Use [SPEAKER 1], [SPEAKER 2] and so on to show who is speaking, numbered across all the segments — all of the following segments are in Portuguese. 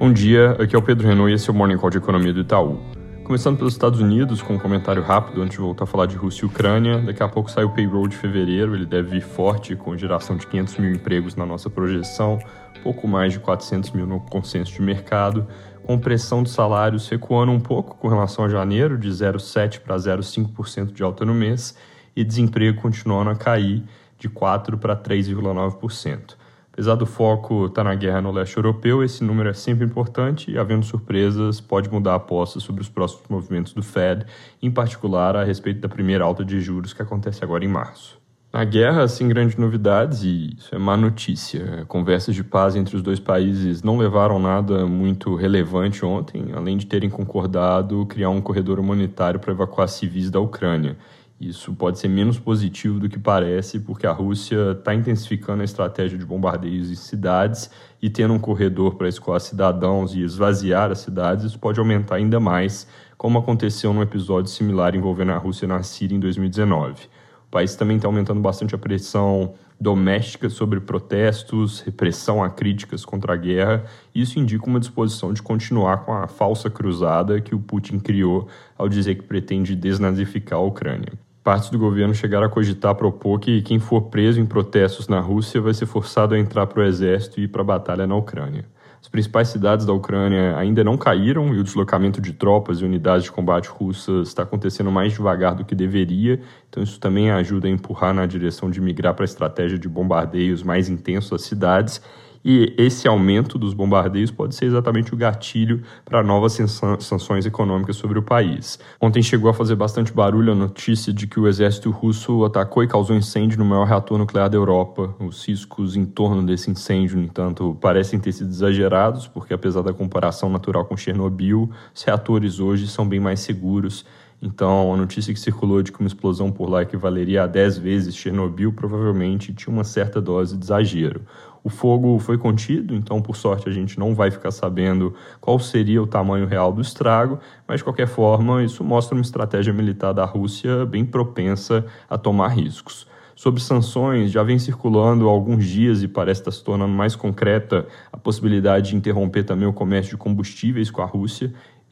[SPEAKER 1] Bom dia, aqui é o Pedro Renault e esse é o Morning Call de Economia do Itaú. Começando pelos Estados Unidos, com um comentário rápido antes de voltar a falar de Rússia e Ucrânia. Daqui a pouco sai o payroll de fevereiro, ele deve vir forte, com geração de 500 mil empregos na nossa projeção, pouco mais de 400 mil no consenso de mercado, com pressão de salários recuando um pouco com relação a janeiro, de 0,7% para 0,5% de alta no mês, e desemprego continuando a cair de 4% para 3,9%. Apesar do foco estar tá na guerra no leste europeu, esse número é sempre importante e, havendo surpresas, pode mudar a aposta sobre os próximos movimentos do Fed, em particular a respeito da primeira alta de juros que acontece agora em março. Na guerra, sem grandes novidades, e isso é má notícia. Conversas de paz entre os dois países não levaram nada muito relevante ontem, além de terem concordado criar um corredor humanitário para evacuar civis da Ucrânia. Isso pode ser menos positivo do que parece, porque a Rússia está intensificando a estratégia de bombardeios em cidades e tendo um corredor para escoar cidadãos e esvaziar as cidades, isso pode aumentar ainda mais, como aconteceu num episódio similar envolvendo a Rússia na Síria em 2019. O país também está aumentando bastante a pressão doméstica sobre protestos, repressão a críticas contra a guerra. Isso indica uma disposição de continuar com a falsa cruzada que o Putin criou ao dizer que pretende desnazificar a Ucrânia partes do governo chegaram a cogitar propor que quem for preso em protestos na Rússia vai ser forçado a entrar para o exército e ir para a batalha na Ucrânia. As principais cidades da Ucrânia ainda não caíram e o deslocamento de tropas e unidades de combate russas está acontecendo mais devagar do que deveria, então isso também ajuda a empurrar na direção de migrar para a estratégia de bombardeios mais intensos às cidades e esse aumento dos bombardeios pode ser exatamente o gatilho para novas sanções econômicas sobre o país. Ontem chegou a fazer bastante barulho a notícia de que o exército russo atacou e causou incêndio no maior reator nuclear da Europa. Os riscos em torno desse incêndio, no entanto, parecem ter sido exagerados, porque apesar da comparação natural com Chernobyl, os reatores hoje são bem mais seguros então, a notícia que circulou de que uma explosão por lá equivaleria a 10 vezes Chernobyl provavelmente tinha uma certa dose de exagero. O fogo foi contido, então, por sorte, a gente não vai ficar sabendo qual seria o tamanho real do estrago, mas, de qualquer forma, isso mostra uma estratégia militar da Rússia bem propensa a tomar riscos. Sobre sanções, já vem circulando há alguns dias e parece estar se tornando mais concreta a possibilidade de interromper também o comércio de combustíveis com a Rússia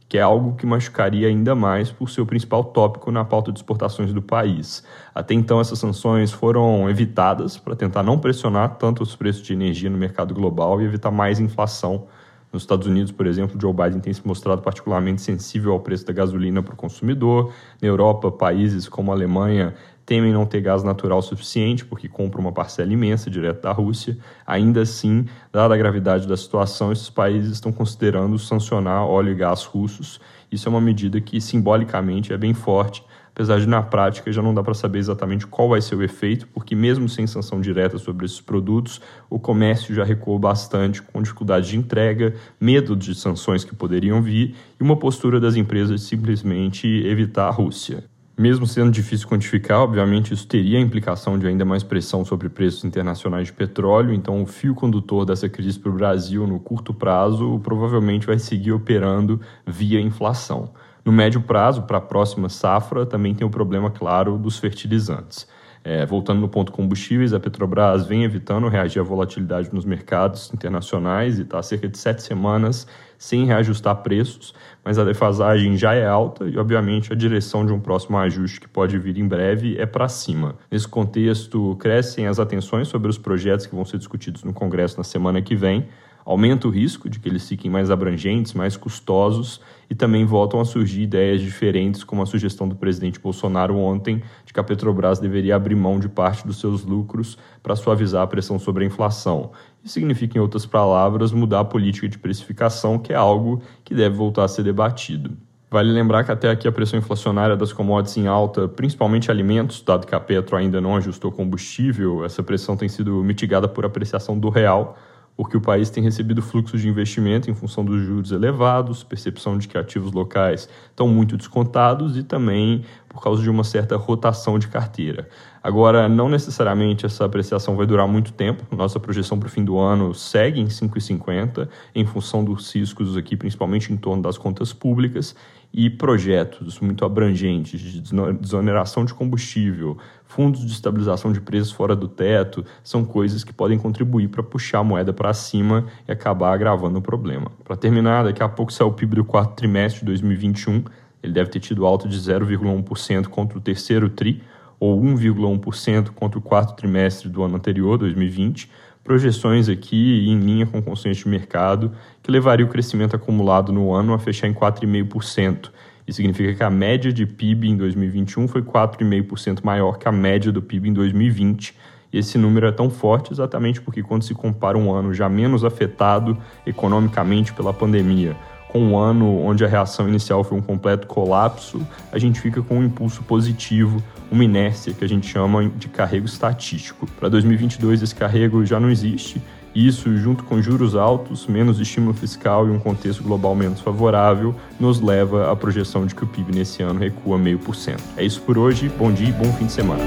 [SPEAKER 1] que é algo que machucaria ainda mais por ser o principal tópico na pauta de exportações do país. Até então, essas sanções foram evitadas para tentar não pressionar tanto os preços de energia no mercado global e evitar mais inflação. Nos Estados Unidos, por exemplo, Joe Biden tem se mostrado particularmente sensível ao preço da gasolina para o consumidor. Na Europa, países como a Alemanha temem não ter gás natural suficiente, porque compram uma parcela imensa direto da Rússia. Ainda assim, dada a gravidade da situação, esses países estão considerando sancionar óleo e gás russos. Isso é uma medida que simbolicamente é bem forte, apesar de na prática já não dá para saber exatamente qual vai ser o efeito, porque mesmo sem sanção direta sobre esses produtos, o comércio já recuou bastante com dificuldade de entrega, medo de sanções que poderiam vir e uma postura das empresas de simplesmente evitar a Rússia. Mesmo sendo difícil quantificar, obviamente isso teria a implicação de ainda mais pressão sobre preços internacionais de petróleo, então o fio condutor dessa crise para o Brasil no curto prazo provavelmente vai seguir operando via inflação. No médio prazo, para a próxima safra, também tem o problema, claro, dos fertilizantes. É, voltando no ponto combustíveis, a Petrobras vem evitando reagir à volatilidade nos mercados internacionais e está há cerca de sete semanas sem reajustar preços, mas a defasagem já é alta e, obviamente, a direção de um próximo ajuste que pode vir em breve é para cima. Nesse contexto, crescem as atenções sobre os projetos que vão ser discutidos no Congresso na semana que vem aumenta o risco de que eles fiquem mais abrangentes, mais custosos e também voltam a surgir ideias diferentes, como a sugestão do presidente Bolsonaro ontem de que a Petrobras deveria abrir mão de parte dos seus lucros para suavizar a pressão sobre a inflação. Isso significa, em outras palavras, mudar a política de precificação, que é algo que deve voltar a ser debatido. Vale lembrar que até aqui a pressão inflacionária das commodities em alta, principalmente alimentos, dado que a Petro ainda não ajustou combustível, essa pressão tem sido mitigada por apreciação do real, porque o país tem recebido fluxos de investimento em função dos juros elevados, percepção de que ativos locais estão muito descontados e também por causa de uma certa rotação de carteira. Agora, não necessariamente essa apreciação vai durar muito tempo. Nossa projeção para o fim do ano segue em 5,50, em função dos riscos aqui, principalmente em torno das contas públicas, e projetos muito abrangentes de desoneração de combustível, fundos de estabilização de preços fora do teto, são coisas que podem contribuir para puxar a moeda para cima e acabar agravando o problema. Para terminar, daqui a pouco sai o PIB do quarto trimestre de 2021. Ele deve ter tido alta de 0,1% contra o terceiro TRI, ou 1,1% contra o quarto trimestre do ano anterior, 2020, projeções aqui em linha com consenso de mercado, que levaria o crescimento acumulado no ano a fechar em 4,5%. Isso significa que a média de PIB em 2021 foi 4,5% maior que a média do PIB em 2020. E esse número é tão forte exatamente porque, quando se compara um ano já menos afetado economicamente pela pandemia com um ano onde a reação inicial foi um completo colapso, a gente fica com um impulso positivo, uma inércia que a gente chama de carrego estatístico. Para 2022, esse carrego já não existe. Isso, junto com juros altos, menos estímulo fiscal e um contexto global menos favorável, nos leva à projeção de que o PIB nesse ano recua meio por cento. É isso por hoje, bom dia e bom fim de semana.